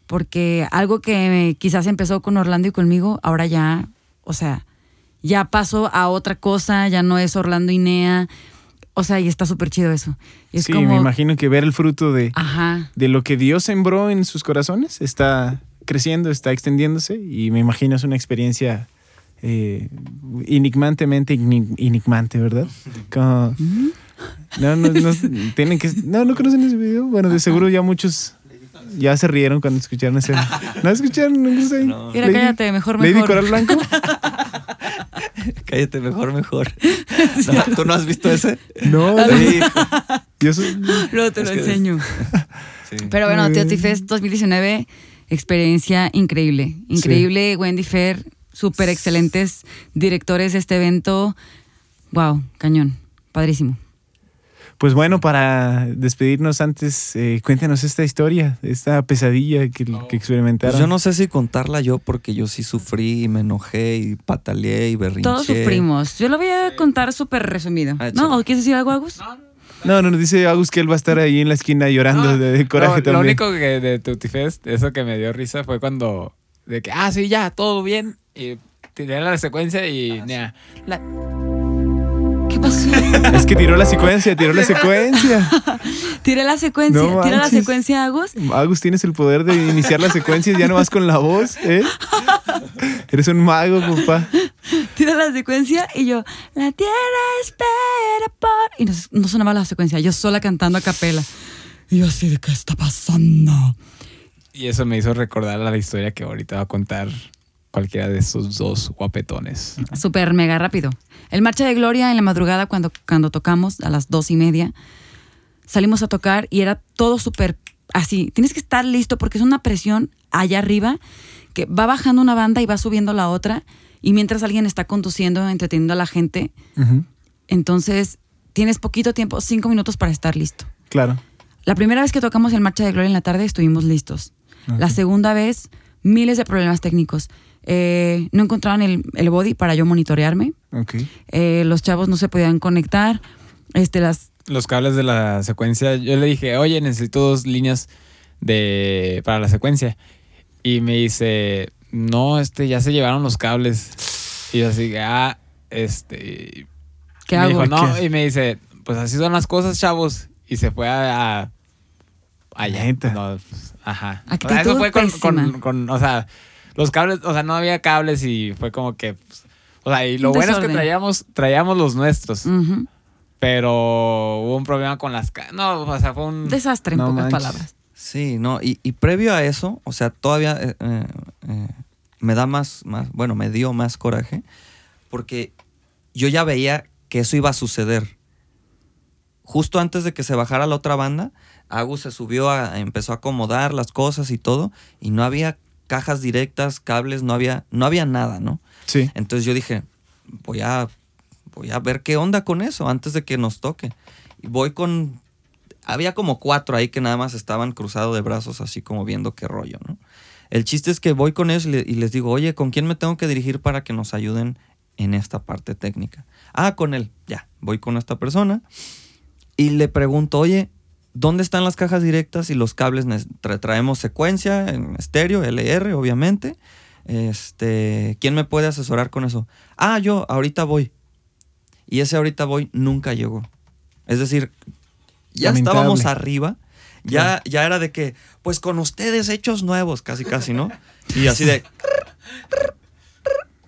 porque algo que quizás empezó con Orlando y conmigo, ahora ya, o sea, ya pasó a otra cosa, ya no es Orlando y Nea, o sea, y está súper chido eso. Y es sí, como, me imagino que ver el fruto de, Ajá, de lo que Dios sembró en sus corazones está creciendo, está extendiéndose y me imagino es una experiencia eh, enigmantemente enigmante, ¿verdad? [laughs] Como- no, no, no, tienen que, no, no conocen ese video. Bueno, de seguro ya muchos ya se rieron cuando escucharon ese. [laughs] ¿No escucharon? ¿No escucharon? No. Mira, cállate, mejor, Lady mejor. Coral Blanco. [laughs] Cállate, mejor, mejor. [laughs] No, ¿Tú no has visto ese? No, Sí. yo soy- luego te lo Es enseño. Sí. Pero bueno. Tío Tifest 2019, experiencia increíble. Increíble, Wendy Fer, súper excelentes directores de este evento. Wow, cañón, padrísimo. Pues bueno, para despedirnos antes, eh, cuéntanos esta historia, esta pesadilla que, que experimentaron. Pues yo no sé si contarla yo porque yo sí sufrí y me enojé y pataleé y berrinché. Todos sufrimos. Yo lo voy a contar súper resumido. Ah, ¿No? ¿O ¿Quieres decir algo, Agus? No, no, nos dice Agus que él va a estar ahí en la esquina llorando No, de, de coraje no, Lo único que de Tutti Fest, eso que me dio risa fue cuando, de que, ah, sí, ya, todo bien. Y tiré la secuencia y, nea, la- ¿Qué [laughs] pasó? Es que tiró la secuencia, tiró la secuencia. [laughs] Tiré la secuencia. No Tira la secuencia, Agus. Agus, tienes el poder de iniciar las secuencias ya no vas con la voz, ¿eh? [laughs] Eres un mago, papá. Tira la secuencia y yo, la tierra espera por... Y no, no sonaba la secuencia, yo sola cantando a capela. Y yo así de, ¿qué está pasando? y eso me hizo recordar a la historia que ahorita va a contar cualquiera de esos dos guapetones. Súper mega rápido. El Marcha de Gloria en la madrugada cuando, cuando tocamos a las dos y media, salimos a tocar y era todo súper así. Tienes que estar listo porque es una presión allá arriba que va bajando una banda y va subiendo la otra y mientras alguien está conduciendo, entreteniendo a la gente, entonces tienes poquito tiempo, cinco minutos para estar listo. Claro. La primera vez que tocamos el Marcha de Gloria en la tarde estuvimos listos. La segunda vez, miles de problemas técnicos. Eh, no encontraban el, el body para yo monitorearme. Eh, los chavos no se podían conectar. Este, las, Los cables de la secuencia, yo le dije, oye, necesito dos líneas de para la secuencia. Y me dice, no, este, ya se llevaron los cables. Y yo así, ah, este... ¿Qué me hago? dijo, no, ¿Qué? y me dice, pues así son las cosas, chavos. Y se fue a... a allá. No, pues, ajá. O sea, eso fue con, con, o sea, los cables, o sea, no había cables y fue como que, pues, O sea, y lo bueno es que traíamos, traíamos los nuestros. Pero hubo un problema con las... ca- No, o sea, fue un... Desastre, en No pocas manches. palabras. Sí, no, y, y previo a eso, o sea, todavía eh, eh, eh, me da más, más, bueno, me dio más coraje, porque yo ya veía que eso iba a suceder. Justo antes de que se bajara la otra banda, Agus se subió, a, empezó a acomodar las cosas y todo, y no había cajas directas, cables, no había, no había nada, ¿no? Sí. Entonces yo dije, voy a, voy a ver qué onda con eso antes de que nos toque. Y voy con... Había como cuatro ahí que nada más estaban cruzados de brazos, así como viendo qué rollo, ¿no? El chiste es que voy con ellos y, le- y les digo, oye, ¿con quién me tengo que dirigir para que nos ayuden en esta parte técnica? Ah, con él. Ya, voy con esta persona y le pregunto, oye, ¿dónde están las cajas directas y los cables? Tra- traemos secuencia en estéreo, LR, obviamente. Este, ¿quién me puede asesorar con eso? Ah, yo, ahorita voy. Y ese ahorita voy nunca llegó. Es decir, ya Lamentable. estábamos arriba. Ya, ya era de que, pues con ustedes hechos nuevos, casi casi, ¿no? Y así de,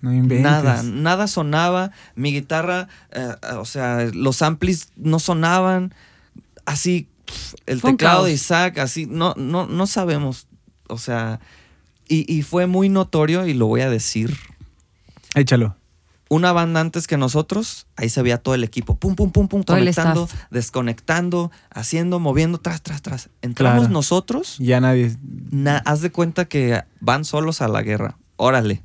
No. Nada, nada sonaba. Mi guitarra, eh, o sea, los amplis no sonaban. Así, el Fue teclado de Isaac, así, no, no, no sabemos. O sea, y, y fue muy notorio, y lo voy a decir. Échalo. Una banda antes que nosotros, ahí se veía todo el equipo, pum, pum, pum, pum, Todo conectando, desconectando, haciendo, moviendo, tras, tras, tras. Entramos Claro. nosotros, Ya nadie. na- haz de cuenta que van solos a la guerra. Órale.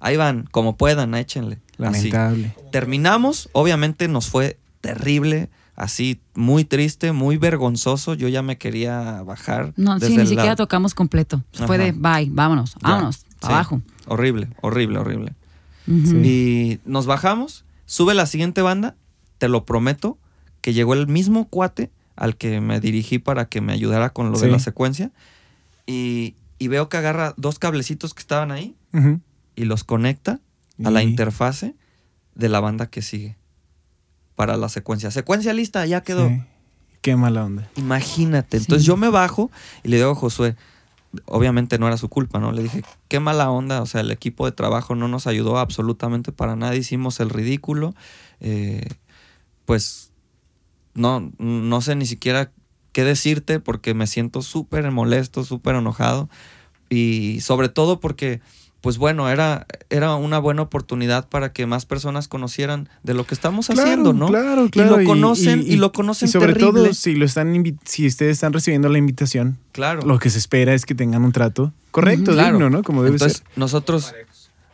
Ahí van, como puedan, échenle. Así. Lamentable. Terminamos, obviamente nos fue terrible, así muy triste, muy vergonzoso. Yo ya me quería bajar. No, sí, ni siquiera tocamos completo. Fue de bye, vámonos, Ya, vámonos, sí. abajo. Horrible, horrible, horrible. Y nos bajamos, sube la siguiente banda, te lo prometo, que llegó el mismo cuate al que me dirigí para que me ayudara con lo de la secuencia. Y, y veo que agarra dos cablecitos que estaban ahí y los conecta a la interfase de la banda que sigue para la secuencia. Secuencia lista, ya quedó. Sí. Qué mala onda. Imagínate. Entonces yo me bajo y le digo a Josué, obviamente no era su culpa, ¿no? Le dije, qué mala onda, o sea, el equipo de trabajo no nos ayudó absolutamente para nada, hicimos el ridículo, eh, pues no, no sé ni siquiera qué decirte porque me siento súper molesto, súper enojado y sobre todo porque... Pues bueno, era, era una buena oportunidad para que más personas conocieran de lo que estamos haciendo, ¿no? Claro, claro. Y lo conocen, y, lo conocen y sobre terrible. todo, si lo están si ustedes están recibiendo la invitación, claro. lo que se espera es que tengan un trato correcto, digno, ¿no? Como debe Entonces, ser. nosotros,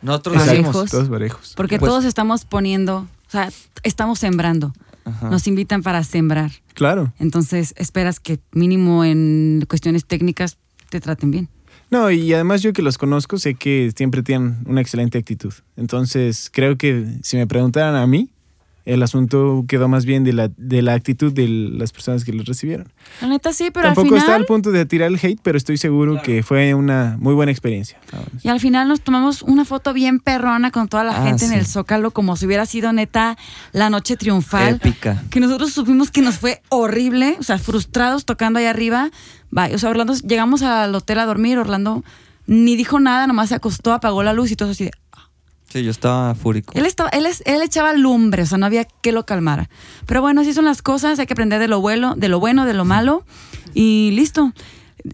nosotros Exacto. decimos, Parejos. Todos parejos. Porque Pues- todos estamos poniendo, o sea, estamos sembrando. Ajá. Nos invitan para sembrar. Claro. Entonces, esperas que mínimo en cuestiones técnicas te traten bien. No, y además yo que los conozco, sé que siempre tienen una excelente actitud. Entonces, creo que si me preguntaran a mí, el asunto quedó más bien de la, de la actitud de las personas que los recibieron. La neta sí, pero Tampoco al está final... al punto de tirar el hate, pero estoy seguro Claro. que fue una muy buena experiencia. Vámonos. Y al final nos tomamos una foto bien perrona con toda la Ah, gente en el Zócalo, como si hubiera sido neta la noche triunfal. épica. Que nosotros supimos que nos fue horrible, o sea, frustrados tocando ahí arriba. Bye. O sea, Orlando, llegamos al hotel a dormir, Orlando ni dijo nada, nomás se acostó, apagó la luz y todo así de... Sí, yo estaba fúrico. Él, estaba, él, es- él echaba lumbre, o sea, no había que lo calmara. Pero bueno, así son las cosas, hay que aprender de lo bueno, de lo bueno, de lo malo y listo.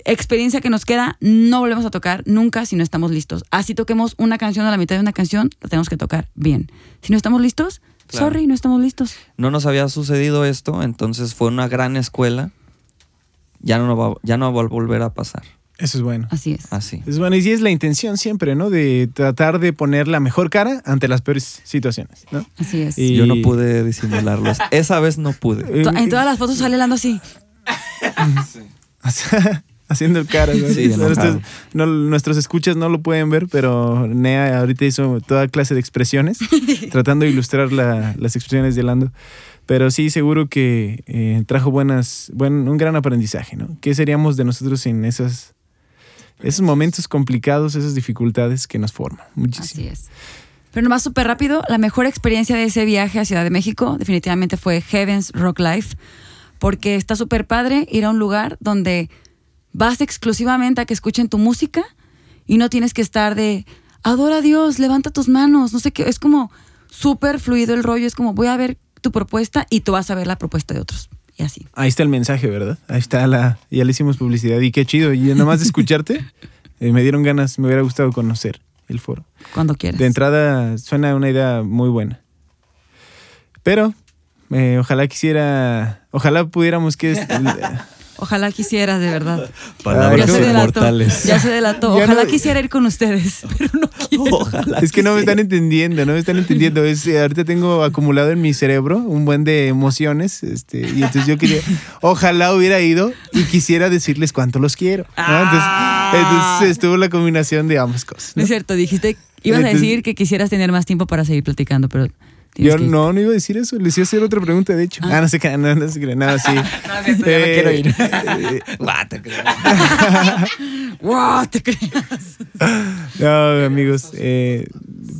Experiencia que nos queda, no volvemos a tocar nunca si no estamos listos. Así toquemos una canción a la mitad de una canción, la tenemos que tocar bien. Si no estamos listos, Claro. sorry, no estamos listos. No nos había sucedido esto, entonces fue una gran escuela. Ya no va, ya no va a volver a pasar. Eso es bueno. Así es. Así. Es bueno, y sí es la intención siempre, ¿no? De tratar de poner la mejor cara ante las peores situaciones, ¿no? Así es. Y- Yo no pude disimularlo. [laughs] Esa vez no pude. Eh, En todas las fotos sale hablando así. [laughs] [laughs] Haciendo caras. ¿no? Sí. Nuestros- no- nuestros escuchas no lo pueden ver, pero Nea ahorita hizo toda clase de expresiones, tratando de ilustrar la- las expresiones de Lando. Pero sí, seguro que eh, trajo buenas, buen, un gran aprendizaje, ¿no? ¿Qué seríamos de nosotros en esas, esos momentos complicados, esas dificultades que nos forman? Muchísimo. Así es. Pero nomás súper rápido, la mejor experiencia de ese viaje a Ciudad de México definitivamente fue Heavens Rock Life, porque está súper padre ir a un lugar donde vas exclusivamente a que escuchen tu música y no tienes que estar de, adora a Dios, levanta tus manos, no sé qué, es como súper fluido el rollo, es como voy a ver tu propuesta y tú vas a ver la propuesta de otros. Y así. Ahí está el mensaje, ¿verdad? Ahí está la. Ya le hicimos publicidad y qué chido. Y nada más de escucharte, [laughs] eh, me dieron ganas, me hubiera gustado conocer el foro. Cuando quieras. De entrada suena una idea muy buena. Pero eh, ojalá quisiera, ojalá pudiéramos que... [laughs] Ojalá quisieras, de verdad. Palabras ya inmortales. Ya se delató. Ojalá no- quisiera ir con ustedes, [laughs] pero no quiero. Ojalá. es que no me están entendiendo, no me están entendiendo. Es, eh, ahorita tengo acumulado en mi cerebro un buen de emociones. Este, y entonces yo quería, ojalá hubiera ido y quisiera decirles cuánto los quiero. ¿no? Entonces, entonces estuvo la combinación de ambas cosas. No es cierto, dijiste, ibas a decir que quisieras tener más tiempo para seguir platicando, pero Yo que no, no iba a decir eso. Les iba a hacer otra pregunta, de hecho. Ah, no sé qué, no, no sé qué, [laughs] no, sí. No, es cierto, ya no Eh, quiero ir. eh, [laughs] Guau, te creo. [laughs] ¡Wow! Te creas. No, amigos, eh,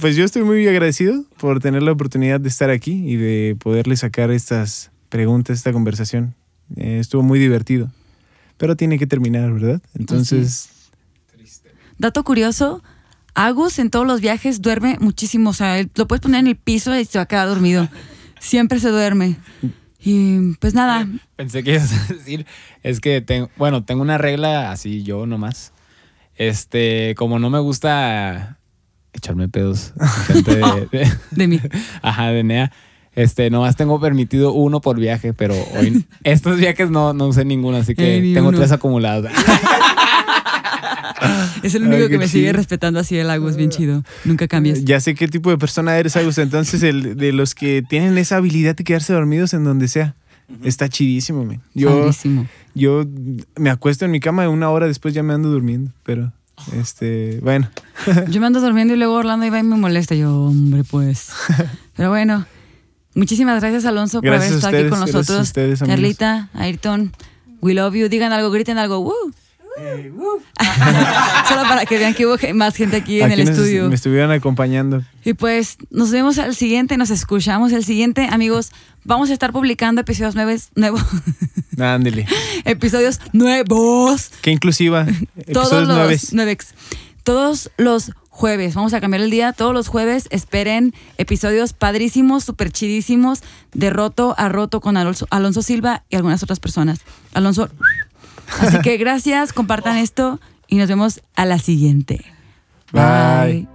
pues yo estoy muy agradecido por tener la oportunidad de estar aquí y de poderle sacar estas preguntas, esta conversación. Eh, estuvo muy divertido, pero tiene que terminar, ¿verdad? Entonces, Dato curioso, Agus en todos los viajes duerme muchísimo. O sea, lo puedes poner en el piso y se va a quedar dormido. Siempre se duerme. Y pues nada, Pensé que ibas a [laughs] decir, es que tengo, bueno, tengo una regla así yo nomás. Este, como no me gusta echarme pedos [laughs] enfrente de, de- de mí. [laughs] ajá, de Nea, este, nomás tengo permitido uno por viaje, pero hoy estos viajes no, no usé ninguno, así que Eh, tengo uno. tres acumulados. Es el único que me sigue chido. respetando así el Agus, bien chido. Nunca cambias. ya sé qué tipo de persona eres, Augusto. Entonces, el, de los que tienen esa habilidad de quedarse dormidos en donde sea. Está chidísimo, man. Yo, Padrísimo. yo me acuesto en mi cama y una hora después ya me ando durmiendo, pero, este, bueno. [laughs] Yo me ando durmiendo y luego Orlando iba y me molesta. Yo, hombre, pues. Pero bueno, muchísimas gracias, Alonso, por Gracias haber a estado aquí con ustedes, gracias a nosotros. ustedes. Carlita, Ayrton, we love you. Digan algo, griten algo. ¡Woo! [laughs] Solo para que vean que hubo más gente aquí en el nos- estudio. me estuvieron acompañando. Y pues nos vemos al siguiente, nos escuchamos el siguiente, amigos. Vamos a estar publicando episodios nuevos, nuevos [laughs] Ándele. [laughs] episodios nuevos Qué inclusiva. todos Episodios los nueve. nuevex. todos los jueves. Vamos a cambiar el día. Todos los jueves esperen episodios padrísimos, súper chidísimos de roto a roto con Alonso, Alonso Silva y algunas otras personas. Alonso. Así que gracias, compartan esto y nos vemos a la siguiente. Bye.